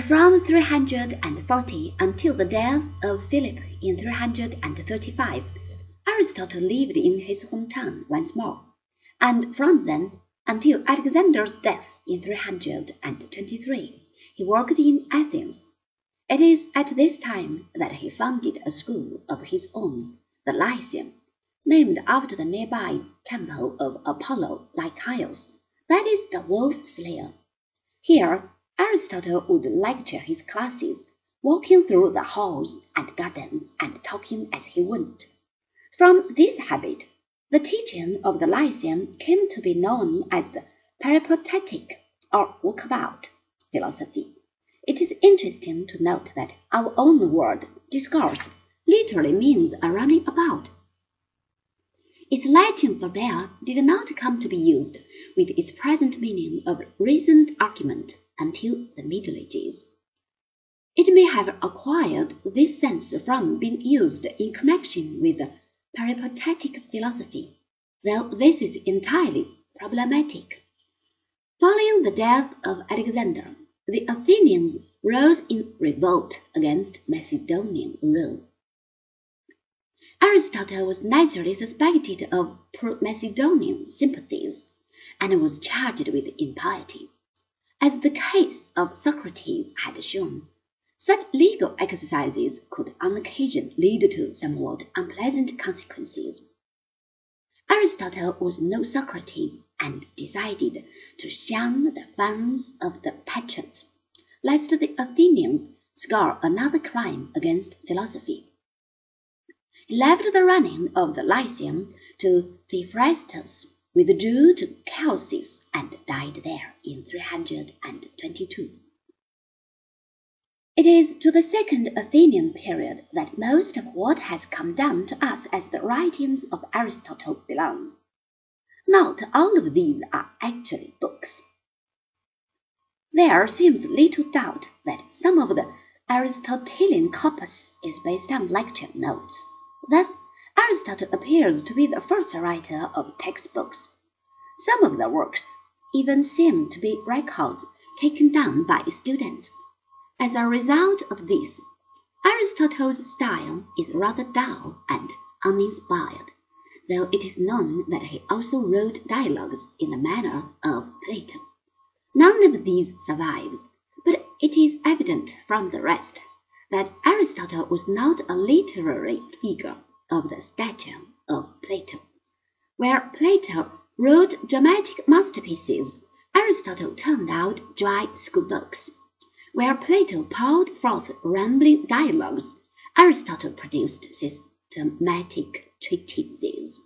From 340 until the death of Philip in 335, Aristotle lived in his hometown once more, and from then until Alexander's death in 323 he worked in Athens. It is at this time that he founded a school of his own, the Lyceum, named after the nearby temple of Apollo Lycaeus, that is, the wolf slayer. Here Aristotle would lecture his classes, walking through the halls and gardens and talking as he went. From this habit, the teaching of the Lyceum came to be known as the peripatetic or walkabout philosophy. It is interesting to note that our own word discourse literally means a running about. Its Latin for did not come to be used with its present meaning of reasoned argument until the Middle Ages. It may have acquired this sense from being used in connection with peripatetic philosophy, though this is entirely problematic. Following the death of Alexander, the Athenians rose in revolt against Macedonian rule. Aristotle was naturally suspected of pro-Macedonian sympathies, and was charged with impiety. As the case of Socrates had shown, such legal exercises could on occasion lead to somewhat unpleasant consequences. Aristotle was no Socrates, and decided to shun the fans of the patrons, lest the Athenians score another crime against philosophy. He left the running of the Lyceum to Theophrastus, withdrew to Chalcis, and died there in 322. It is to the second Athenian period that most of what has come down to us as the writings of Aristotle belongs. Not all of these are actually books. There seems little doubt that some of the Aristotelian corpus is based on lecture notes. Thus, Aristotle appears to be the first writer of textbooks. Some of the works even seem to be records taken down by students. As a result of this, Aristotle's style is rather dull and uninspired, though it is known that he also wrote dialogues in the manner of Plato. None of these survives, but it is evident from the rest that Aristotle was not a literary figure of the statue of Plato. Where Plato wrote dramatic masterpieces, Aristotle turned out dry schoolbooks. Where Plato poured forth rambling dialogues, Aristotle produced systematic treatises.